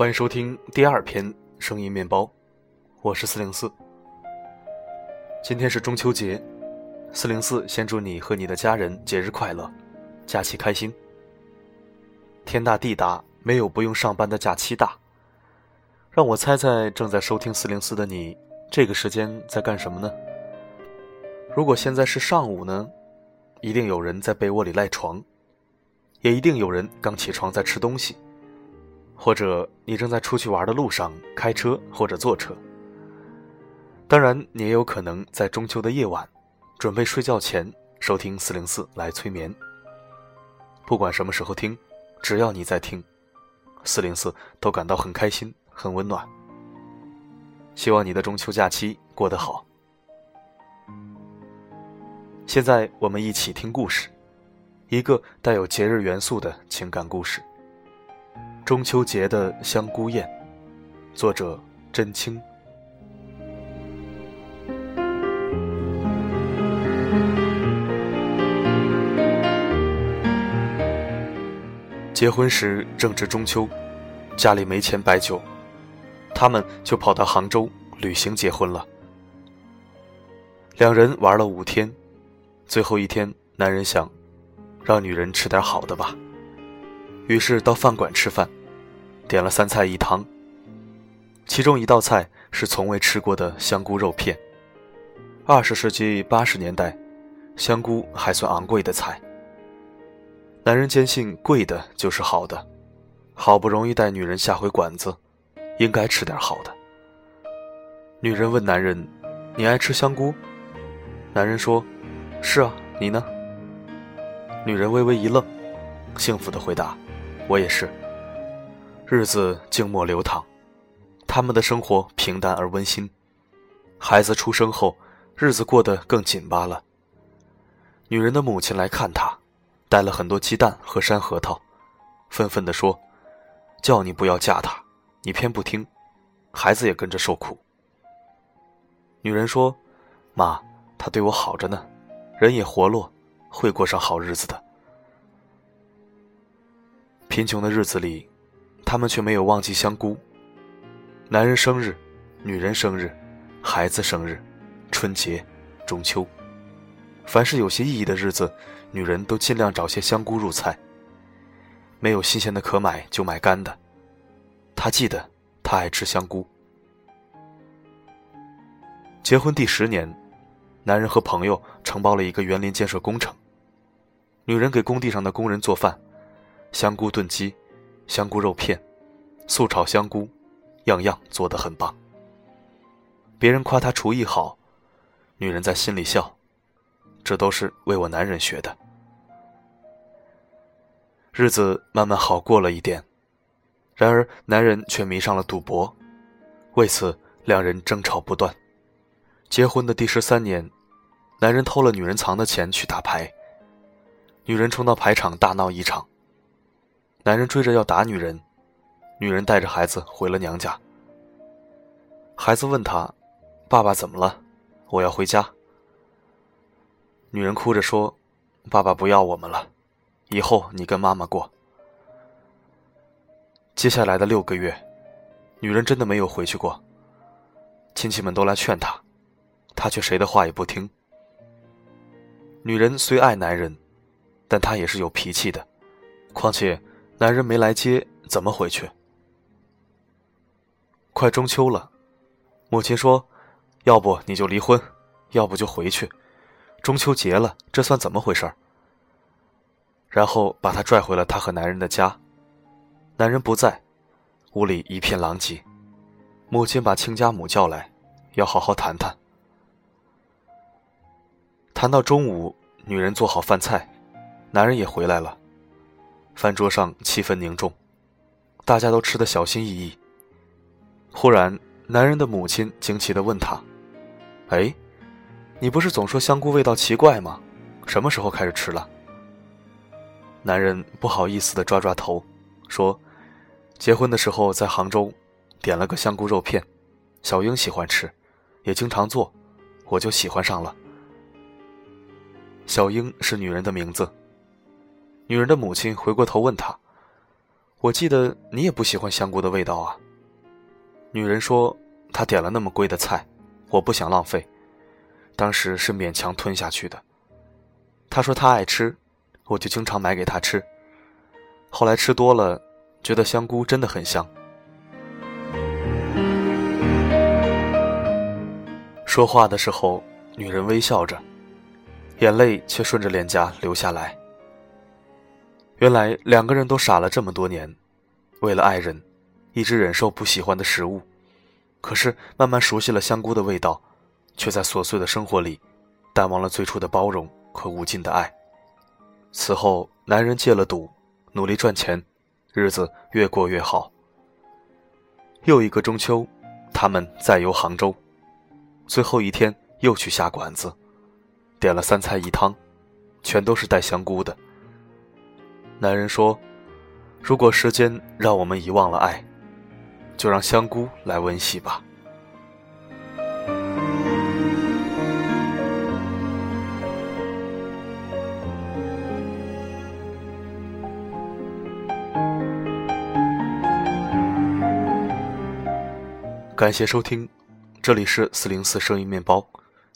欢迎收听第二篇声音面包，我是四零四。今天是中秋节，四零四先祝你和你的家人节日快乐，假期开心。天大地大，没有不用上班的假期大。让我猜猜，正在收听四零四的你，这个时间在干什么呢？如果现在是上午呢，一定有人在被窝里赖床，也一定有人刚起床在吃东西。或者你正在出去玩的路上开车或者坐车。当然，你也有可能在中秋的夜晚，准备睡觉前收听四零四来催眠。不管什么时候听，只要你在听，四零四都感到很开心、很温暖。希望你的中秋假期过得好。现在我们一起听故事，一个带有节日元素的情感故事。中秋节的香菇宴，作者真清。结婚时正值中秋，家里没钱摆酒，他们就跑到杭州旅行结婚了。两人玩了五天，最后一天，男人想，让女人吃点好的吧，于是到饭馆吃饭。点了三菜一汤，其中一道菜是从未吃过的香菇肉片。二十世纪八十年代，香菇还算昂贵的菜。男人坚信贵的就是好的，好不容易带女人下回馆子，应该吃点好的。女人问男人：“你爱吃香菇？”男人说：“是啊，你呢？”女人微微一愣，幸福的回答：“我也是。”日子静默流淌，他们的生活平淡而温馨。孩子出生后，日子过得更紧巴了。女人的母亲来看她，带了很多鸡蛋和山核桃，愤愤地说：“叫你不要嫁他，你偏不听，孩子也跟着受苦。”女人说：“妈，他对我好着呢，人也活络，会过上好日子的。”贫穷的日子里。他们却没有忘记香菇。男人生日、女人生日、孩子生日、春节、中秋，凡是有些意义的日子，女人都尽量找些香菇入菜。没有新鲜的可买，就买干的。她记得，她爱吃香菇。结婚第十年，男人和朋友承包了一个园林建设工程。女人给工地上的工人做饭，香菇炖鸡。香菇肉片，素炒香菇，样样做得很棒。别人夸她厨艺好，女人在心里笑，这都是为我男人学的。日子慢慢好过了一点，然而男人却迷上了赌博，为此两人争吵不断。结婚的第十三年，男人偷了女人藏的钱去打牌，女人冲到牌场大闹一场。男人追着要打女人，女人带着孩子回了娘家。孩子问他：“爸爸怎么了？我要回家。”女人哭着说：“爸爸不要我们了，以后你跟妈妈过。”接下来的六个月，女人真的没有回去过。亲戚们都来劝她，她却谁的话也不听。女人虽爱男人，但她也是有脾气的，况且。男人没来接，怎么回去？快中秋了，母亲说：“要不你就离婚，要不就回去。中秋节了，这算怎么回事？”然后把他拽回了他和男人的家。男人不在，屋里一片狼藉。母亲把亲家母叫来，要好好谈谈。谈到中午，女人做好饭菜，男人也回来了。饭桌上气氛凝重，大家都吃得小心翼翼。忽然，男人的母亲惊奇地问他：“哎，你不是总说香菇味道奇怪吗？什么时候开始吃了？”男人不好意思地抓抓头，说：“结婚的时候在杭州，点了个香菇肉片，小英喜欢吃，也经常做，我就喜欢上了。”小英是女人的名字。女人的母亲回过头问他：“我记得你也不喜欢香菇的味道啊。”女人说：“她点了那么贵的菜，我不想浪费，当时是勉强吞下去的。”她说她爱吃，我就经常买给她吃。后来吃多了，觉得香菇真的很香。说话的时候，女人微笑着，眼泪却顺着脸颊流下来。原来两个人都傻了这么多年，为了爱人，一直忍受不喜欢的食物，可是慢慢熟悉了香菇的味道，却在琐碎的生活里，淡忘了最初的包容和无尽的爱。此后，男人戒了赌，努力赚钱，日子越过越好。又一个中秋，他们再游杭州。最后一天又去下馆子，点了三菜一汤，全都是带香菇的。男人说：“如果时间让我们遗忘了爱，就让香菇来温习吧。”感谢收听。这里是四零四声音面包，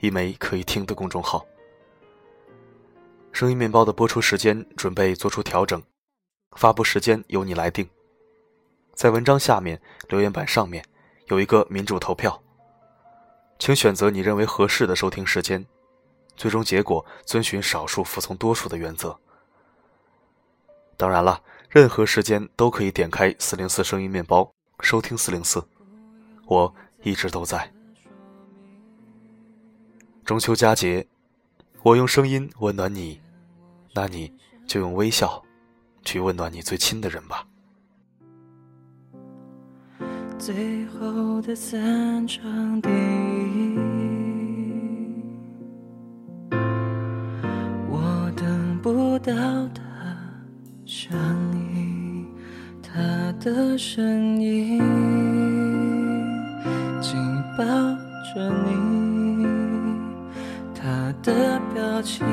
一枚可以听的公众号。声音面包的播出时间准备做出调整，发布时间由你来定。在文章下面留言板上面有一个民主投票，请选择你认为合适的收听时间，最终结果遵循少数服从多数的原则。当然了，任何时间都可以点开四零四声音面包收听四零四，我。一直都在。中秋佳节，我用声音温暖你，那你就用微笑去温暖你最亲的人吧。最后的三场电影，我等不到他相依，他的身影。抱着你，的表情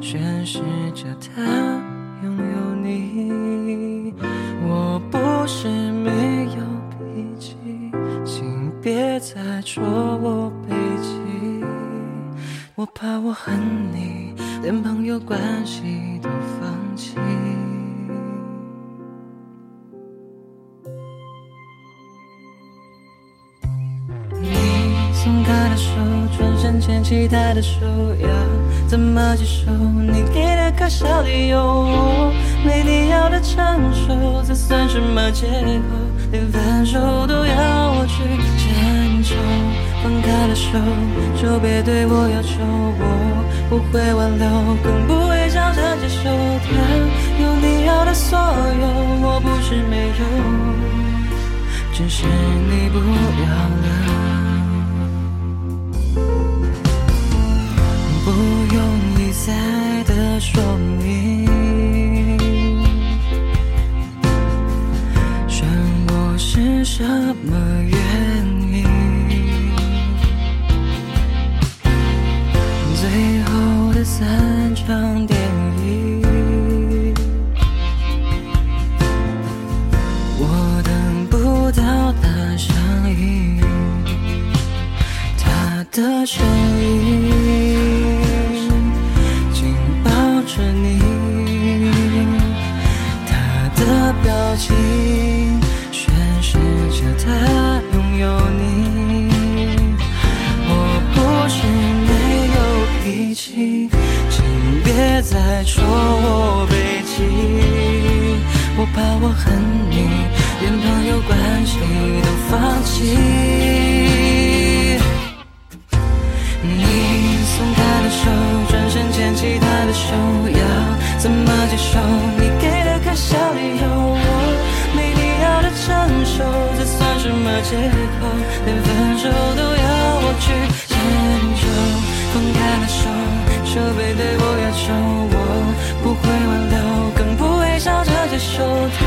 宣示着他拥有你。我不是没有脾气，请别再戳我背脊。我怕我恨你，连朋友关系都牵起他的手，要怎么接受你给的可笑理由？我没必要的成熟，这算什么借口？连分手都要我去承受，放开了手就别对我要求，我不会挽留，更不会笑着接受。他有你要的所有，我不是没有，只是你不要了。一再的说明，选我是什么原因？最后的散场电影，我等不到他上映，他的声音。情宣示着他拥有你。我不是没有脾气，请别再说我悲戚。我怕我恨你，连朋友关系都放弃。受我，不会挽留，更不会笑着接受他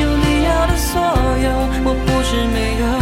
有你要的所有。我不是没有。